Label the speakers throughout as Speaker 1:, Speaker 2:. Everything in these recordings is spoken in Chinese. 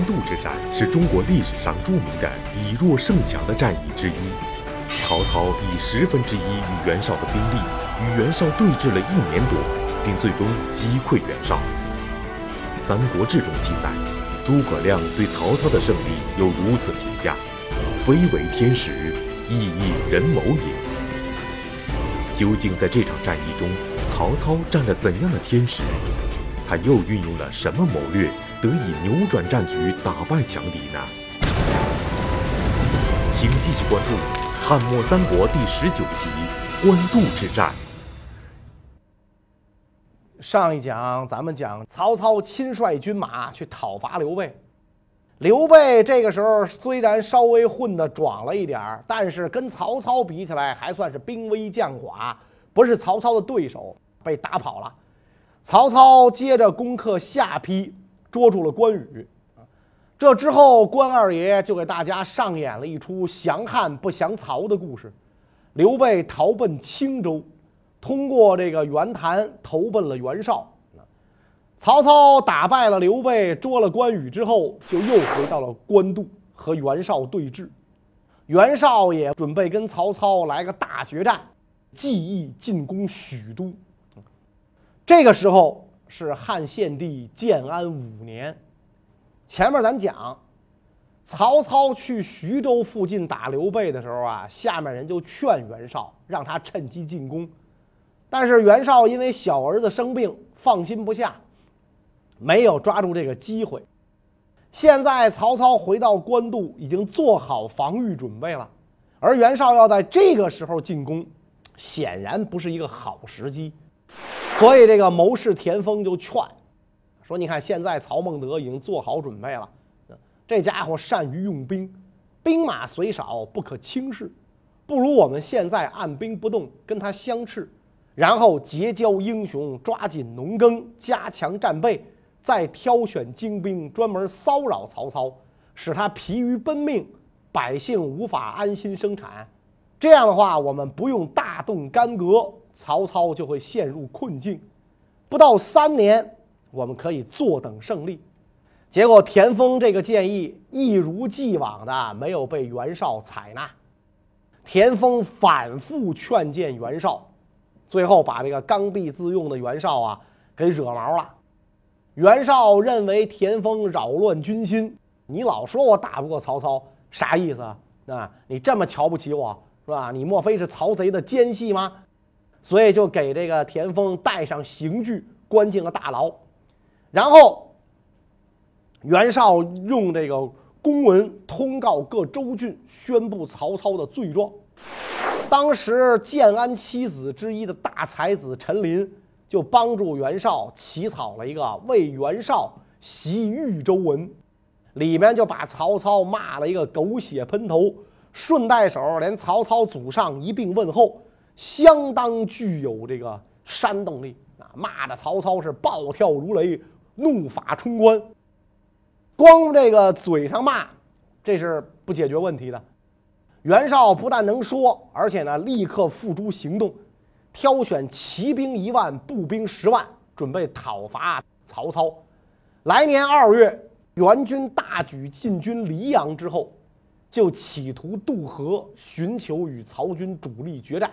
Speaker 1: 官渡之战是中国历史上著名的以弱胜强的战役之一。曹操以十分之一与袁绍的兵力与袁绍对峙了一年多，并最终击溃袁绍。《三国志》中记载，诸葛亮对曹操的胜利有如此评价：“非为天时，亦亦人谋也。”究竟在这场战役中，曹操占了怎样的天时？他又运用了什么谋略？得以扭转战局，打败强敌呢？请继续关注《汉末三国》第十九集《官渡之战》。
Speaker 2: 上一讲咱们讲曹操亲率军马去讨伐刘备，刘备这个时候虽然稍微混得壮了一点儿，但是跟曹操比起来还算是兵微将寡，不是曹操的对手，被打跑了。曹操接着攻克下邳。捉住了关羽，这之后，关二爷就给大家上演了一出降汉不降曹的故事。刘备逃奔青州，通过这个袁谭投奔了袁绍。曹操打败了刘备，捉了关羽之后，就又回到了官渡和袁绍对峙。袁绍也准备跟曹操来个大决战，计议进攻许都。这个时候。是汉献帝建安五年，前面咱讲，曹操去徐州附近打刘备的时候啊，下面人就劝袁绍让他趁机进攻，但是袁绍因为小儿子生病，放心不下，没有抓住这个机会。现在曹操回到官渡，已经做好防御准备了，而袁绍要在这个时候进攻，显然不是一个好时机。所以，这个谋士田丰就劝说：“你看，现在曹孟德已经做好准备了，这家伙善于用兵，兵马虽少，不可轻视。不如我们现在按兵不动，跟他相斥，然后结交英雄，抓紧农耕，加强战备，再挑选精兵，专门骚扰曹操，使他疲于奔命，百姓无法安心生产。这样的话，我们不用大动干戈。”曹操就会陷入困境，不到三年，我们可以坐等胜利。结果田丰这个建议一如既往的没有被袁绍采纳。田丰反复劝谏袁绍，最后把这个刚愎自用的袁绍啊给惹毛了。袁绍认为田丰扰乱军心，你老说我打不过曹操，啥意思啊？啊你这么瞧不起我是吧？你莫非是曹贼的奸细吗？所以就给这个田丰带上刑具，关进了大牢。然后袁绍用这个公文通告各州郡，宣布曹操的罪状。当时建安七子之一的大才子陈琳就帮助袁绍起草了一个为袁绍袭豫州文，里面就把曹操骂了一个狗血喷头，顺带手连曹操祖上一并问候。相当具有这个煽动力啊！骂的曹操是暴跳如雷，怒发冲冠。光这个嘴上骂，这是不解决问题的。袁绍不但能说，而且呢，立刻付诸行动，挑选骑兵一万，步兵十万，准备讨伐曹操。来年二月，援军大举进军黎阳之后，就企图渡河，寻求与曹军主力决战。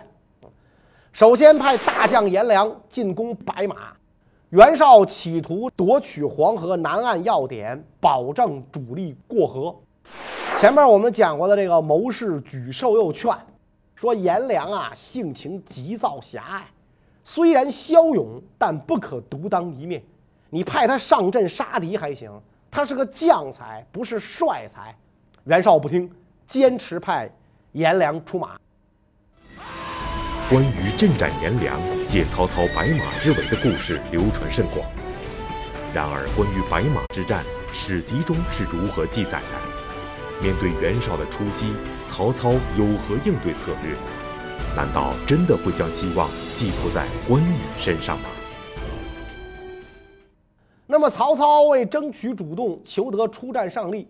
Speaker 2: 首先派大将颜良进攻白马，袁绍企图夺取黄河南岸要点，保证主力过河。前面我们讲过的这个谋士沮授又劝说颜良啊，性情急躁狭隘，虽然骁勇，但不可独当一面。你派他上阵杀敌还行，他是个将才，不是帅才。袁绍不听，坚持派颜良出马。
Speaker 1: 关于镇斩颜良、借曹操白马之围的故事流传甚广。然而，关于白马之战，史籍中是如何记载的？面对袁绍的出击，曹操有何应对策略？难道真的会将希望寄托在关羽身上吗？
Speaker 2: 那么，曹操为争取主动，求得出战胜利，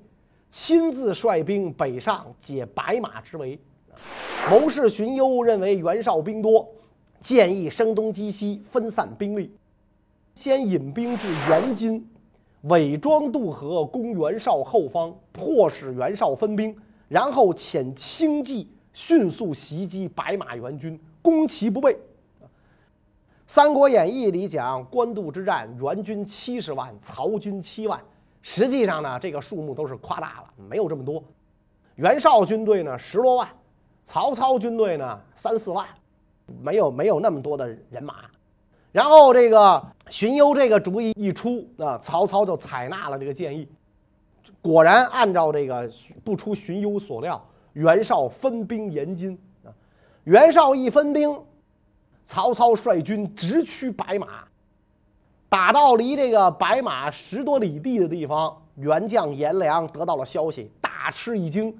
Speaker 2: 亲自率兵北上解白马之围。谋士荀攸认为袁绍兵多，建议声东击西，分散兵力，先引兵至延津，伪装渡河，攻袁绍后方，迫使袁绍分兵，然后遣轻骑迅速袭击白马援军，攻其不备。《三国演义》里讲官渡之战，援军七十万，曹军七万。实际上呢，这个数目都是夸大了，没有这么多。袁绍军队呢十多万，曹操军队呢三四万，没有没有那么多的人马。然后这个荀攸这个主意一出，啊曹操就采纳了这个建议。果然按照这个不出荀攸所料，袁绍分兵延津啊。袁绍一分兵，曹操率军直驱白马。打到离这个白马十多里地的地方，袁将颜良得到了消息，大吃一惊，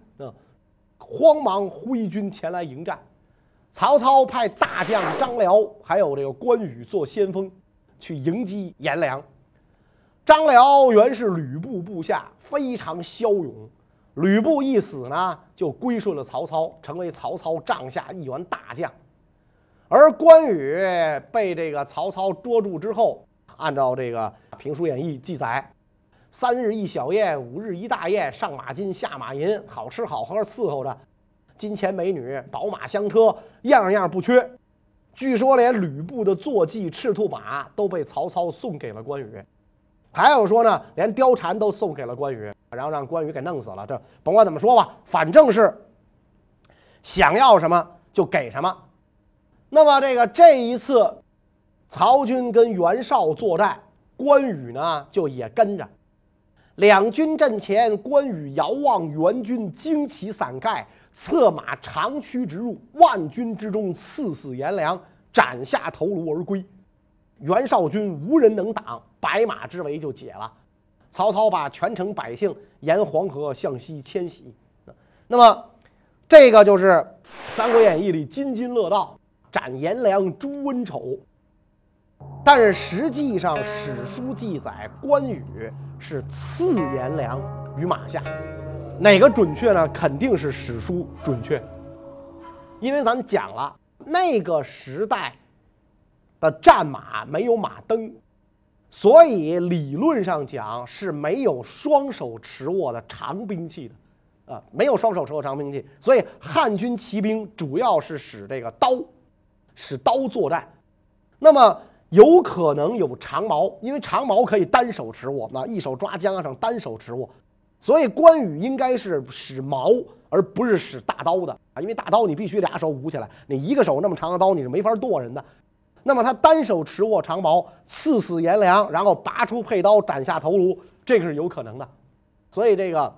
Speaker 2: 慌忙挥军前来迎战。曹操派大将张辽还有这个关羽做先锋，去迎击颜良。张辽原是吕布部下，非常骁勇。吕布一死呢，就归顺了曹操，成为曹操帐下一员大将。而关羽被这个曹操捉住之后，按照这个评书演义记载，三日一小宴，五日一大宴，上马金，下马银，好吃好喝伺候着，金钱美女，宝马香车，样样不缺。据说连吕布的坐骑赤兔马都被曹操送给了关羽，还有说呢，连貂蝉都送给了关羽，然后让关羽给弄死了。这甭管怎么说吧，反正是想要什么就给什么。那么这个这一次。曹军跟袁绍作战，关羽呢就也跟着。两军阵前，关羽遥望援军旌旗伞盖，策马长驱直入，万军之中刺死颜良，斩下头颅而归。袁绍军无人能挡，白马之围就解了。曹操把全城百姓沿黄河向西迁徙。那么，这个就是《三国演义》里津津乐道，斩颜良，诛温丑。但是实际上，史书记载关羽是刺颜良于马下，哪个准确呢？肯定是史书准确，因为咱讲了那个时代的战马没有马蹬，所以理论上讲是没有双手持握的长兵器的，啊，没有双手持握长兵器，所以汉军骑兵主要是使这个刀，使刀作战，那么。有可能有长矛，因为长矛可以单手持握，那一手抓缰绳，单手持握，所以关羽应该是使矛，而不是使大刀的啊！因为大刀你必须俩手舞起来，你一个手那么长的刀你是没法剁人的。那么他单手持握长矛，刺死颜良，然后拔出佩刀斩下头颅，这个是有可能的。所以这个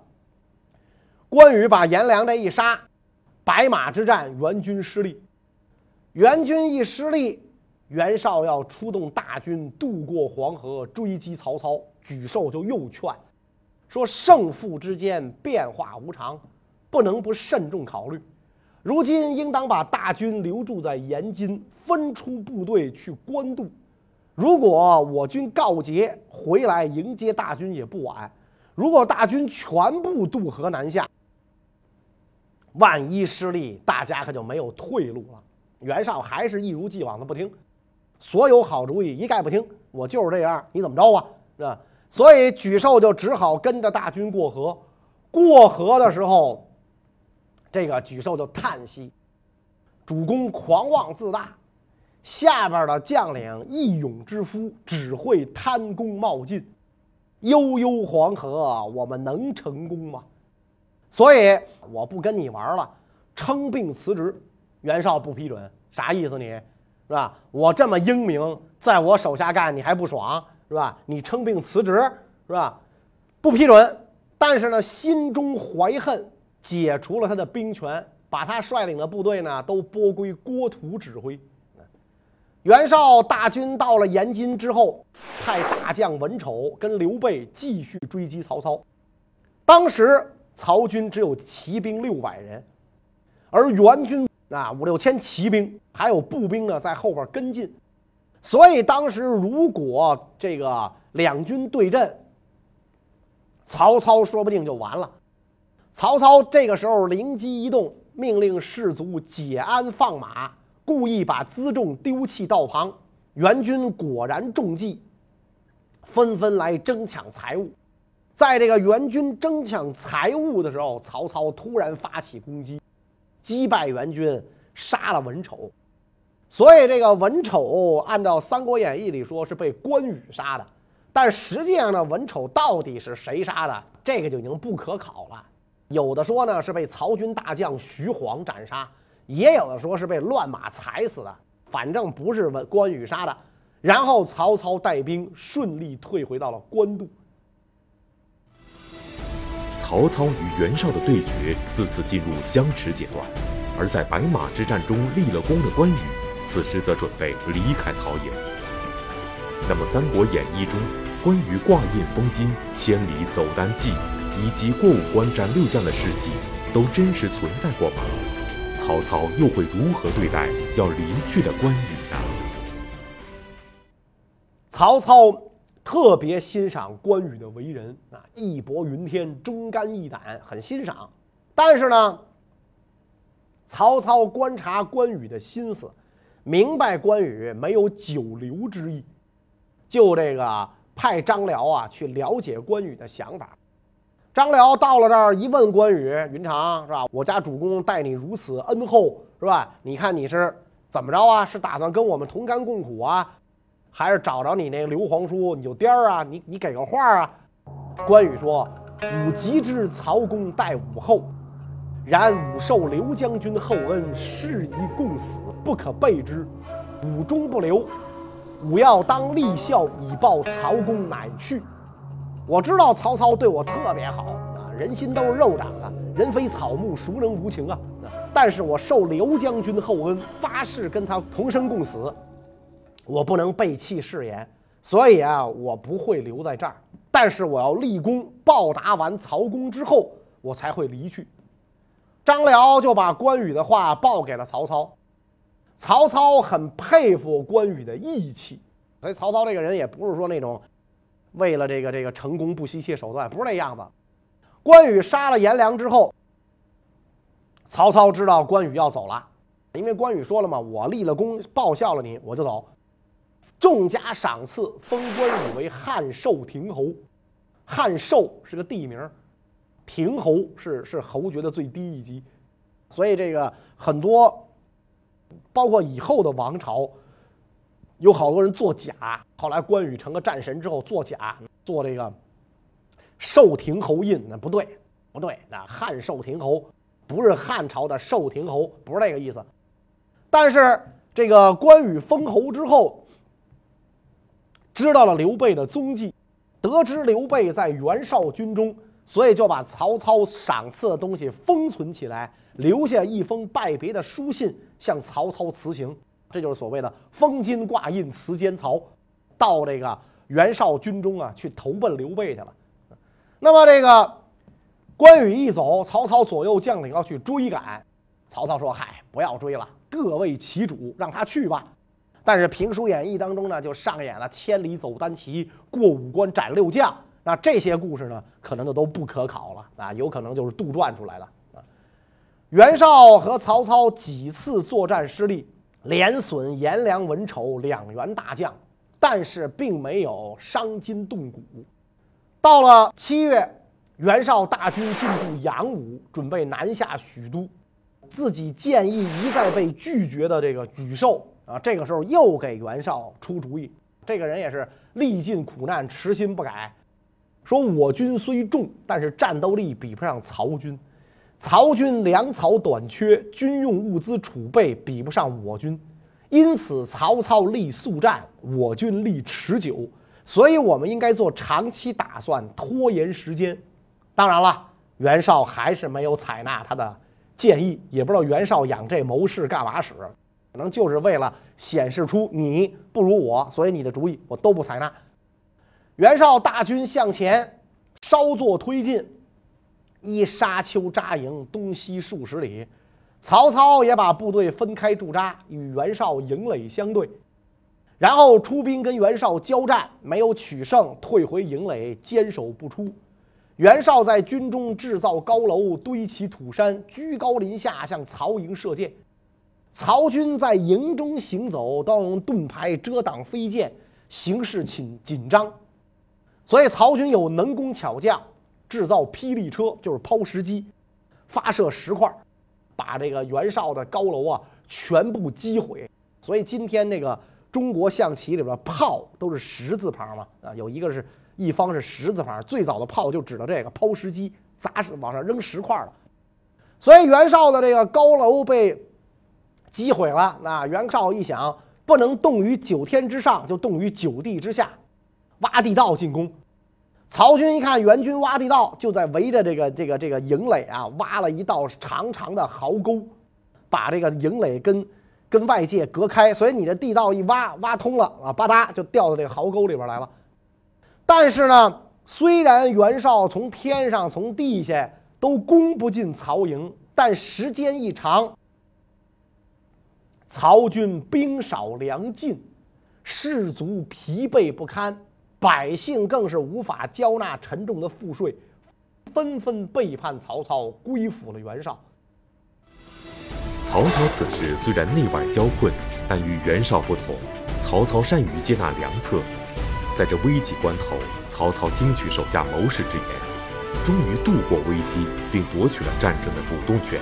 Speaker 2: 关羽把颜良这一杀，白马之战援军失利，援军一失利。袁绍要出动大军渡过黄河追击曹操，沮授就又劝说：“胜负之间变化无常，不能不慎重考虑。如今应当把大军留驻在延津，分出部队去官渡。如果我军告捷回来迎接大军也不晚。如果大军全部渡河南下，万一失利，大家可就没有退路了。”袁绍还是一如既往的不听。所有好主意一概不听，我就是这样，你怎么着啊？是吧？所以沮授就只好跟着大军过河。过河的时候，这个沮授就叹息：主公狂妄自大，下边的将领义勇之夫只会贪功冒进。悠悠黄河，我们能成功吗？所以我不跟你玩了，称病辞职。袁绍不批准，啥意思你？是吧？我这么英明，在我手下干你还不爽是吧？你称病辞职是吧？不批准。但是呢，心中怀恨，解除了他的兵权，把他率领的部队呢都拨归郭图指挥。袁绍大军到了延津之后，派大将文丑跟刘备继续追击曹操。当时曹军只有骑兵六百人，而援军。那五六千骑兵，还有步兵呢，在后边跟进，所以当时如果这个两军对阵，曹操说不定就完了。曹操这个时候灵机一动，命令士卒解鞍放马，故意把辎重丢弃道旁，援军果然中计，纷纷来争抢财物。在这个援军争抢财物的时候，曹操突然发起攻击，击败援军，杀了文丑。所以这个文丑按照《三国演义》里说是被关羽杀的，但实际上呢，文丑到底是谁杀的，这个就已经不可考了。有的说呢是被曹军大将徐晃斩杀，也有的说是被乱马踩死的。反正不是文关羽杀的。然后曹操带兵顺利退回到了官渡。
Speaker 1: 曹操与袁绍的对决自此进入相持阶段，而在白马之战中立了功的关羽。此时则准备离开曹营。那么，《三国演义》中关羽挂印封金、千里走单骑以及过五关斩六将的事迹，都真实存在过吗？曹操又会如何对待要离去的关羽呢？
Speaker 2: 曹操特别欣赏关羽的为人啊，义薄云天、忠肝义胆，很欣赏。但是呢，曹操观察关羽的心思。明白关羽没有久留之意，就这个派张辽啊去了解关羽的想法。张辽到了这儿一问关羽：“云长是吧？我家主公待你如此恩厚是吧？你看你是怎么着啊？是打算跟我们同甘共苦啊，还是找着你那个刘皇叔你就颠儿啊？你你给个话啊？”关羽说：“吾极知曹公待吾厚。”然吾受刘将军厚恩，誓以共死，不可背之。吾终不留，吾要当立孝以报曹公，乃去。我知道曹操对我特别好啊，人心都是肉长的，人非草木，孰能无情啊？但是我受刘将军厚恩，发誓跟他同生共死，我不能背弃誓言，所以啊，我不会留在这儿。但是我要立功报答完曹公之后，我才会离去。张辽就把关羽的话报给了曹操，曹操很佩服关羽的义气，所以曹操这个人也不是说那种为了这个这个成功不惜一切手段，不是那样子。关羽杀了颜良之后，曹操知道关羽要走了，因为关羽说了嘛：“我立了功报效了你，我就走。”众加赏赐，封关羽为汉寿亭侯。汉寿是个地名。亭侯是是侯爵的最低一级，所以这个很多，包括以后的王朝，有好多人作假。后来关羽成了战神之后，作假做这个寿亭侯印，那不对，不对，那汉寿亭侯不是汉朝的寿亭侯，不是那个意思。但是这个关羽封侯之后，知道了刘备的踪迹，得知刘备在袁绍军中。所以就把曹操赏赐的东西封存起来，留下一封拜别的书信，向曹操辞行。这就是所谓的封金挂印辞间曹，到这个袁绍军中啊，去投奔刘备去了。那么这个关羽一走，曹操左右将领要去追赶，曹操说：“嗨，不要追了，各为其主，让他去吧。”但是评书演义当中呢，就上演了千里走单骑，过五关斩六将。那这些故事呢，可能就都不可考了啊，有可能就是杜撰出来的啊。袁绍和曹操几次作战失利，连损颜良、文丑两员大将，但是并没有伤筋动骨。到了七月，袁绍大军进驻阳武，准备南下许都，自己建议一再被拒绝的这个沮授啊，这个时候又给袁绍出主意。这个人也是历尽苦难，痴心不改。说我军虽众，但是战斗力比不上曹军。曹军粮草短缺，军用物资储备比不上我军，因此曹操立速战，我军立持久。所以我们应该做长期打算，拖延时间。当然了，袁绍还是没有采纳他的建议。也不知道袁绍养这谋士干嘛使，可能就是为了显示出你不如我，所以你的主意我都不采纳。袁绍大军向前稍作推进，依沙丘扎营，东西数十里。曹操也把部队分开驻扎，与袁绍营垒相对，然后出兵跟袁绍交战，没有取胜，退回营垒，坚守不出。袁绍在军中制造高楼，堆起土山，居高临下向曹营射箭。曹军在营中行走，都用盾牌遮挡飞箭，形势紧紧张。所以曹军有能工巧匠，制造霹雳车，就是抛石机，发射石块，把这个袁绍的高楼啊全部击毁。所以今天那个中国象棋里边炮都是石字旁嘛，啊，有一个是一方是石字旁，最早的炮就指的这个抛石机，砸石往上扔石块了。所以袁绍的这个高楼被击毁了。那袁绍一想，不能动于九天之上，就动于九地之下，挖地道进攻。曹军一看援军挖地道，就在围着这个这个这个营垒啊，挖了一道长长的壕沟，把这个营垒跟跟外界隔开。所以你这地道一挖，挖通了啊，吧嗒就掉到这个壕沟里边来了。但是呢，虽然袁绍从天上从地下都攻不进曹营，但时间一长，曹军兵少粮尽，士卒疲惫不堪。百姓更是无法交纳沉重的赋税，纷纷背叛曹操，归附了袁绍。
Speaker 1: 曹操此时虽然内外交困，但与袁绍不同，曹操善于接纳良策。在这危急关头，曹操听取手下谋士之言，终于度过危机，并夺取了战争的主动权。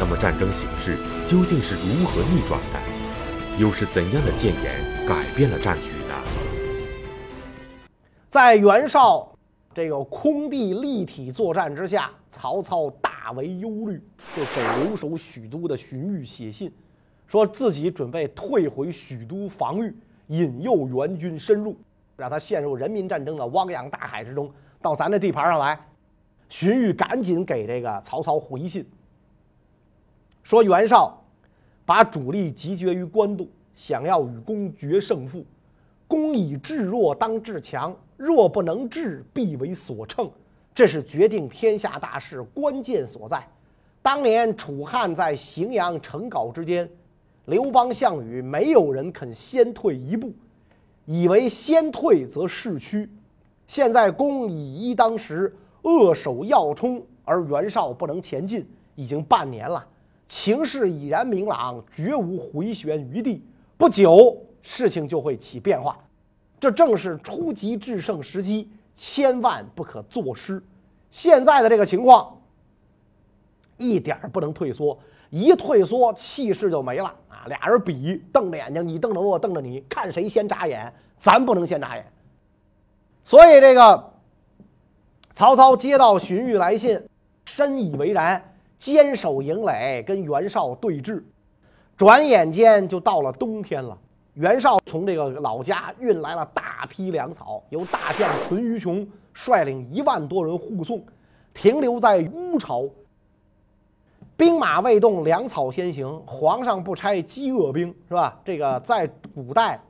Speaker 1: 那么，战争形势究竟是如何逆转的？又是怎样的谏言改变了战局呢？
Speaker 2: 在袁绍这个空地立体作战之下，曹操大为忧虑，就给留守许都的荀彧写信，说自己准备退回许都防御，引诱援军深入，让他陷入人民战争的汪洋大海之中，到咱这地盘上来。荀彧赶紧给这个曹操回信，说袁绍把主力集结于官渡，想要与公决胜负。公以智弱当智强，若不能治，必为所乘。这是决定天下大事关键所在。当年楚汉在荥阳、成皋之间，刘邦、项羽没有人肯先退一步，以为先退则势屈。现在公以一当十，扼守要冲，而袁绍不能前进，已经半年了，情势已然明朗，绝无回旋余地。不久。事情就会起变化，这正是出奇制胜时机，千万不可坐失。现在的这个情况，一点不能退缩，一退缩气势就没了啊！俩人比，瞪着眼睛，你瞪着我，我瞪着你，看谁先眨眼。咱不能先眨眼。所以这个曹操接到荀彧来信，深以为然，坚守营垒，跟袁绍对峙。转眼间就到了冬天了。袁绍从这个老家运来了大批粮草，由大将淳于琼率领一万多人护送，停留在乌巢。兵马未动，粮草先行。皇上不拆饥饿兵，是吧？这个在古代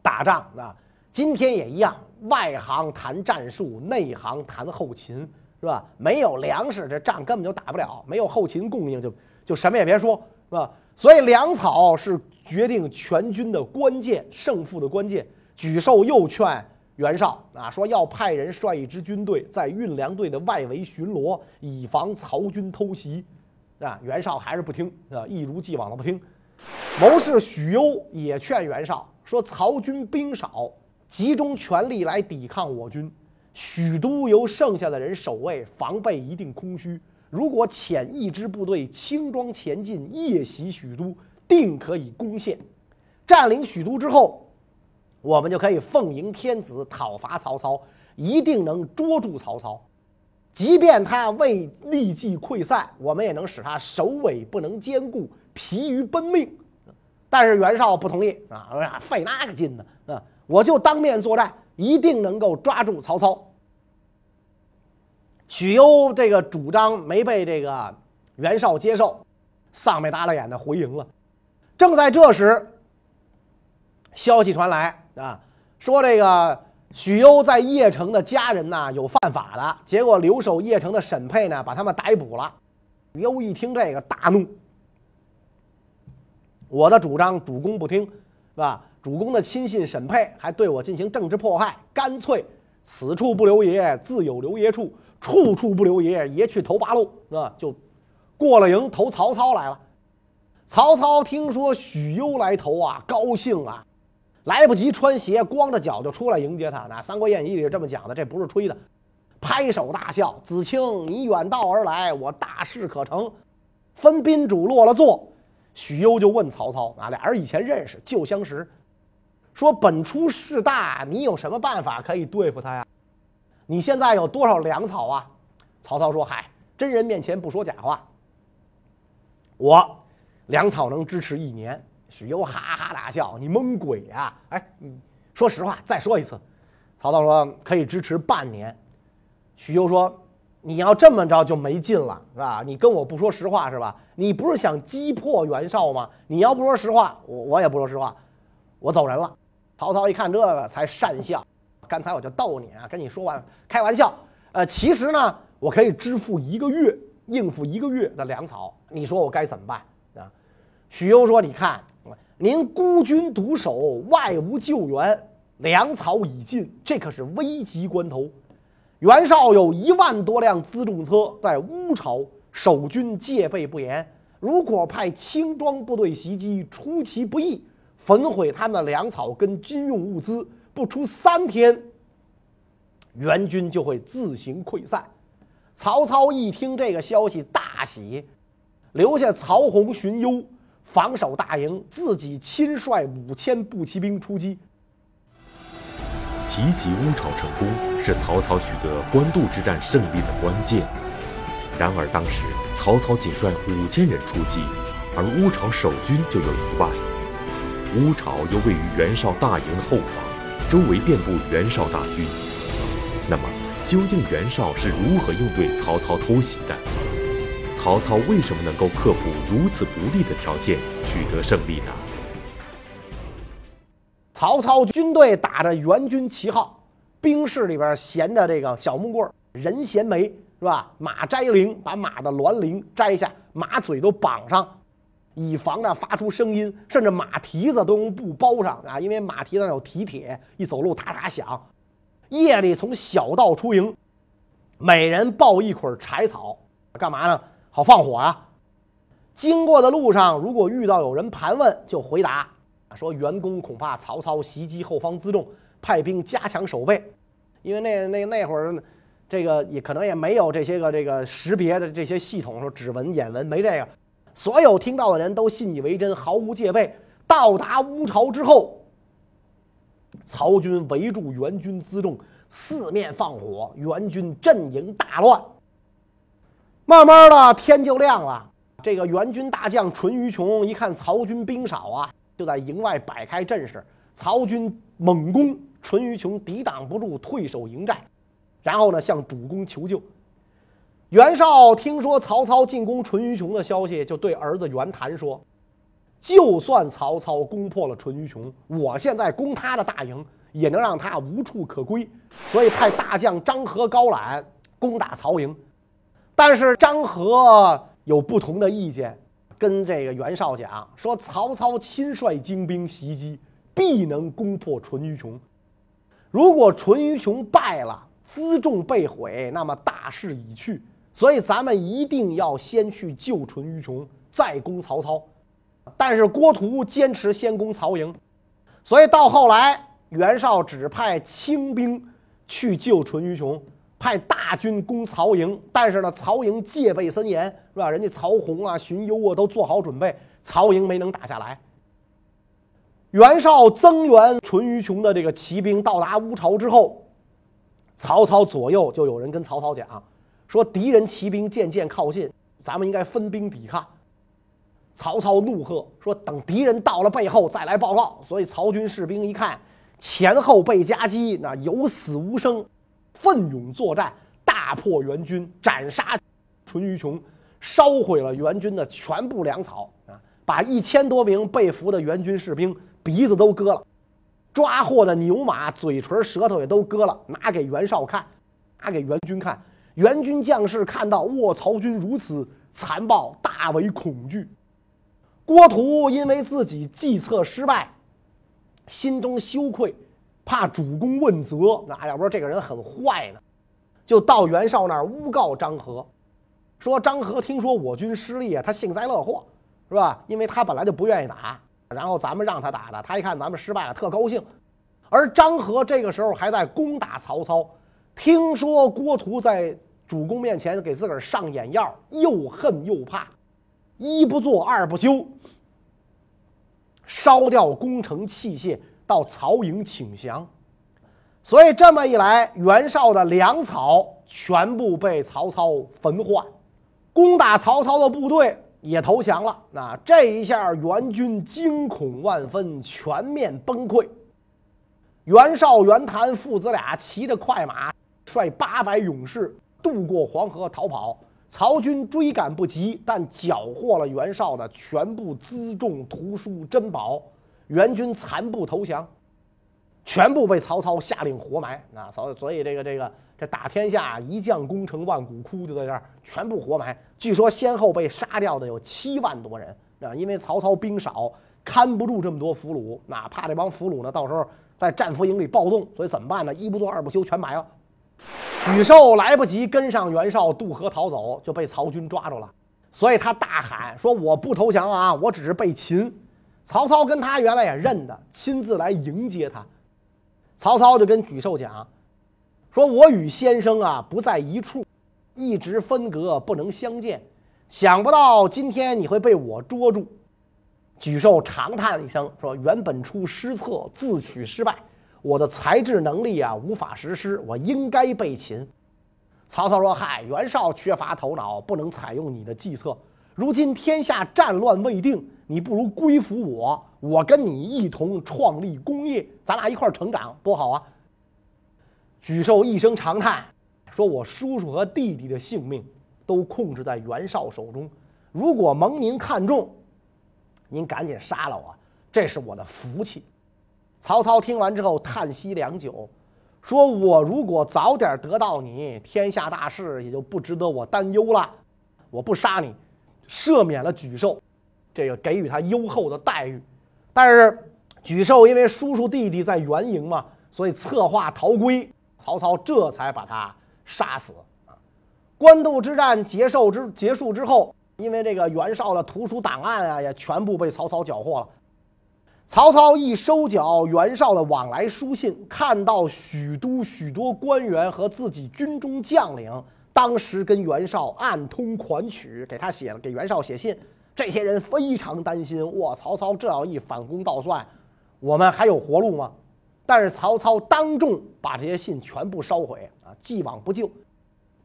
Speaker 2: 打仗啊，今天也一样，外行谈战术，内行谈后勤，是吧？没有粮食，这仗根本就打不了；没有后勤供应，就就什么也别说，是吧？所以粮草是。决定全军的关键胜负的关键，沮授又劝袁绍啊，说要派人率一支军队在运粮队的外围巡逻，以防曹军偷袭。啊，袁绍还是不听啊，一如既往的不听。谋士许攸也劝袁绍说，曹军兵少，集中全力来抵抗我军，许都由剩下的人守卫，防备一定空虚。如果遣一支部队轻装前进，夜袭许都。定可以攻陷，占领许都之后，我们就可以奉迎天子，讨伐曹操，一定能捉住曹操。即便他未立即溃散，我们也能使他首尾不能兼顾，疲于奔命。但是袁绍不同意啊，费那个劲呢啊！我就当面作战，一定能够抓住曹操。许攸这个主张没被这个袁绍接受，丧眉耷拉眼的回营了。正在这时，消息传来啊，说这个许攸在邺城的家人呢有犯法的，结果留守邺城的沈佩呢把他们逮捕了。许攸一听这个大怒，我的主张主公不听，是吧？主公的亲信沈佩还对我进行政治迫害，干脆此处不留爷，自有留爷处，处处不留爷，爷去投八路，是吧？就过了营投曹操来了。曹操听说许攸来投啊，高兴啊，来不及穿鞋，光着脚就出来迎接他。那《三国演义》里这么讲的，这不是吹的。拍手大笑：“子清，你远道而来，我大事可成。”分宾主落了座，许攸就问曹操：“啊，俩人以前认识，旧相识，说本初势大，你有什么办法可以对付他呀？你现在有多少粮草啊？”曹操说：“嗨，真人面前不说假话，我粮草能支持一年。”许攸哈哈大笑：“你蒙鬼呀！哎，说实话，再说一次。”曹操说：“可以支持半年。”许攸说：“你要这么着就没劲了，是吧？你跟我不说实话是吧？你不是想击破袁绍吗？你要不说实话，我我也不说实话，我走人了。”曹操一看这个，才讪笑：“刚才我就逗你啊，跟你说完开玩笑。呃，其实呢，我可以支付一个月，应付一个月的粮草。你说我该怎么办啊？”许攸说：“你看。”您孤军独守，外无救援，粮草已尽，这可是危急关头。袁绍有一万多辆辎重车在乌巢守军，戒备不严。如果派轻装部队袭击，出其不意，焚毁他们的粮草跟军用物资，不出三天，援军就会自行溃散。曹操一听这个消息，大喜，留下曹洪荀攸。防守大营，自己亲率五千步骑兵出击。
Speaker 1: 奇袭乌巢成功，是曹操取得官渡之战胜利的关键。然而当时曹操仅率五千人出击，而乌巢守军就有一万。乌巢又位于袁绍大营的后方，周围遍布袁绍大军。那么，究竟袁绍是如何应对曹操偷袭的？曹操为什么能够克服如此不利的条件，取得胜利呢？
Speaker 2: 曹操军队打着援军旗号，兵士里边衔着这个小木棍人衔枚，是吧？马摘铃，把马的銮铃摘下，马嘴都绑上，以防着发出声音，甚至马蹄子都用布包上啊，因为马蹄子上有蹄铁，一走路嗒嗒响。夜里从小道出营，每人抱一捆柴草，干嘛呢？好放火啊！经过的路上，如果遇到有人盘问，就回答说：“袁公恐怕曹操袭击后方辎重，派兵加强守备。”因为那那那会儿，这个也可能也没有这些个这个识别的这些系统，说指纹、眼纹没这个。所有听到的人都信以为真，毫无戒备。到达乌巢之后，曹军围住援军辎重，四面放火，援军阵营大乱。慢慢的天就亮了，这个援军大将淳于琼一看曹军兵少啊，就在营外摆开阵势。曹军猛攻，淳于琼抵挡不住，退守营寨，然后呢向主公求救。袁绍听说曹操进攻淳于琼的消息，就对儿子袁谭说：“就算曹操攻破了淳于琼，我现在攻他的大营，也能让他无处可归。所以派大将张合、高览攻打曹营。”但是张合有不同的意见，跟这个袁绍讲说：“曹操亲率精兵袭击，必能攻破淳于琼。如果淳于琼败了，辎重被毁，那么大势已去。所以咱们一定要先去救淳于琼，再攻曹操。”但是郭图坚持先攻曹营，所以到后来袁绍只派轻兵去救淳于琼。派大军攻曹营，但是呢，曹营戒备森严，是吧？人家曹洪啊、荀攸啊都做好准备，曹营没能打下来。袁绍增援淳于琼的这个骑兵到达乌巢之后，曹操左右就有人跟曹操讲说：“敌人骑兵渐渐靠近，咱们应该分兵抵抗。”曹操怒喝说：“等敌人到了背后再来报告。”所以曹军士兵一看前后被夹击，那有死无生。奋勇作战，大破援军，斩杀淳于琼，烧毁了援军的全部粮草啊！把一千多名被俘的援军士兵鼻子都割了，抓获的牛马嘴唇、舌头也都割了，拿给袁绍看，拿给援军看。援军将士看到，卧曹军如此残暴，大为恐惧。郭图因为自己计策失败，心中羞愧。怕主公问责，那要不说这个人很坏呢，就到袁绍那儿诬告张合，说张合听说我军失利啊，他幸灾乐祸，是吧？因为他本来就不愿意打，然后咱们让他打的，他一看咱们失败了，特高兴。而张合这个时候还在攻打曹操，听说郭图在主公面前给自个儿上眼药，又恨又怕，一不做二不休，烧掉攻城器械，到曹营请降。所以这么一来，袁绍的粮草全部被曹操焚化，攻打曹操的部队也投降了。那这一下，袁军惊恐万分，全面崩溃。袁绍、袁谭父子俩骑着快马，率八百勇士渡过黄河逃跑。曹军追赶不及，但缴获了袁绍的全部辎重、图书、珍宝。袁军残部投降，全部被曹操下令活埋。那所所以这个这个这打天下一将功成万骨枯，就在这儿全部活埋。据说先后被杀掉的有七万多人啊，因为曹操兵少，看不住这么多俘虏，哪怕这帮俘虏呢，到时候。在战俘营里暴动，所以怎么办呢？一不做二不休，全埋了。沮授来不及跟上袁绍渡河逃走，就被曹军抓住了。所以他大喊说：“我不投降啊！我只是被擒。”曹操跟他原来也认得，亲自来迎接他。曹操就跟沮授讲：“说我与先生啊不在一处，一直分隔，不能相见。想不到今天你会被我捉住。”沮授长叹一声说：“原本出失策，自取失败。我的才智能力啊，无法实施，我应该被擒。”曹操说：“嗨，袁绍缺乏头脑，不能采用你的计策。如今天下战乱未定，你不如归服我，我跟你一同创立功业，咱俩一块儿成长，多好啊！”沮授一声长叹说：“我叔叔和弟弟的性命都控制在袁绍手中，如果蒙您看重。”您赶紧杀了我，这是我的福气。曹操听完之后叹息良久，说：“我如果早点得到你，天下大事也就不值得我担忧了。我不杀你，赦免了沮授，这个给予他优厚的待遇。但是沮授因为叔叔弟弟在援营嘛，所以策划逃归，曹操这才把他杀死。官渡之战结束之结束之后。”因为这个袁绍的图书档案啊，也全部被曹操缴获了。曹操一收缴袁绍的往来书信，看到许都许多官员和自己军中将领，当时跟袁绍暗通款曲，给他写了给袁绍写信。这些人非常担心，哇，曹操这要一反攻倒算，我们还有活路吗？但是曹操当众把这些信全部烧毁啊，既往不咎。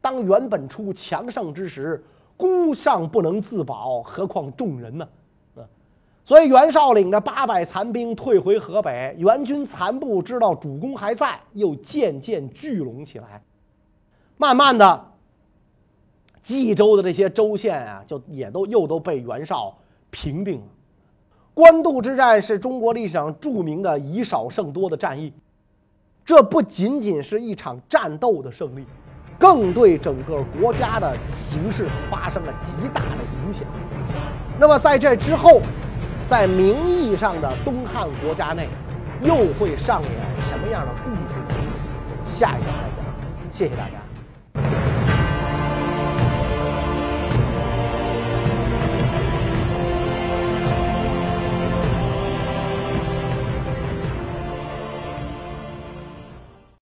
Speaker 2: 当袁本初强盛之时。孤尚不能自保，何况众人呢？所以袁绍领着八百残兵退回河北，袁军残部知道主公还在，又渐渐聚拢起来。慢慢的，冀州的这些州县啊，就也都又都被袁绍平定了。官渡之战是中国历史上著名的以少胜多的战役，这不仅仅是一场战斗的胜利。更对整个国家的形势发生了极大的影响。那么在这之后，在名义上的东汉国家内，又会上演什么样的故事呢？下一个再讲。谢谢大家。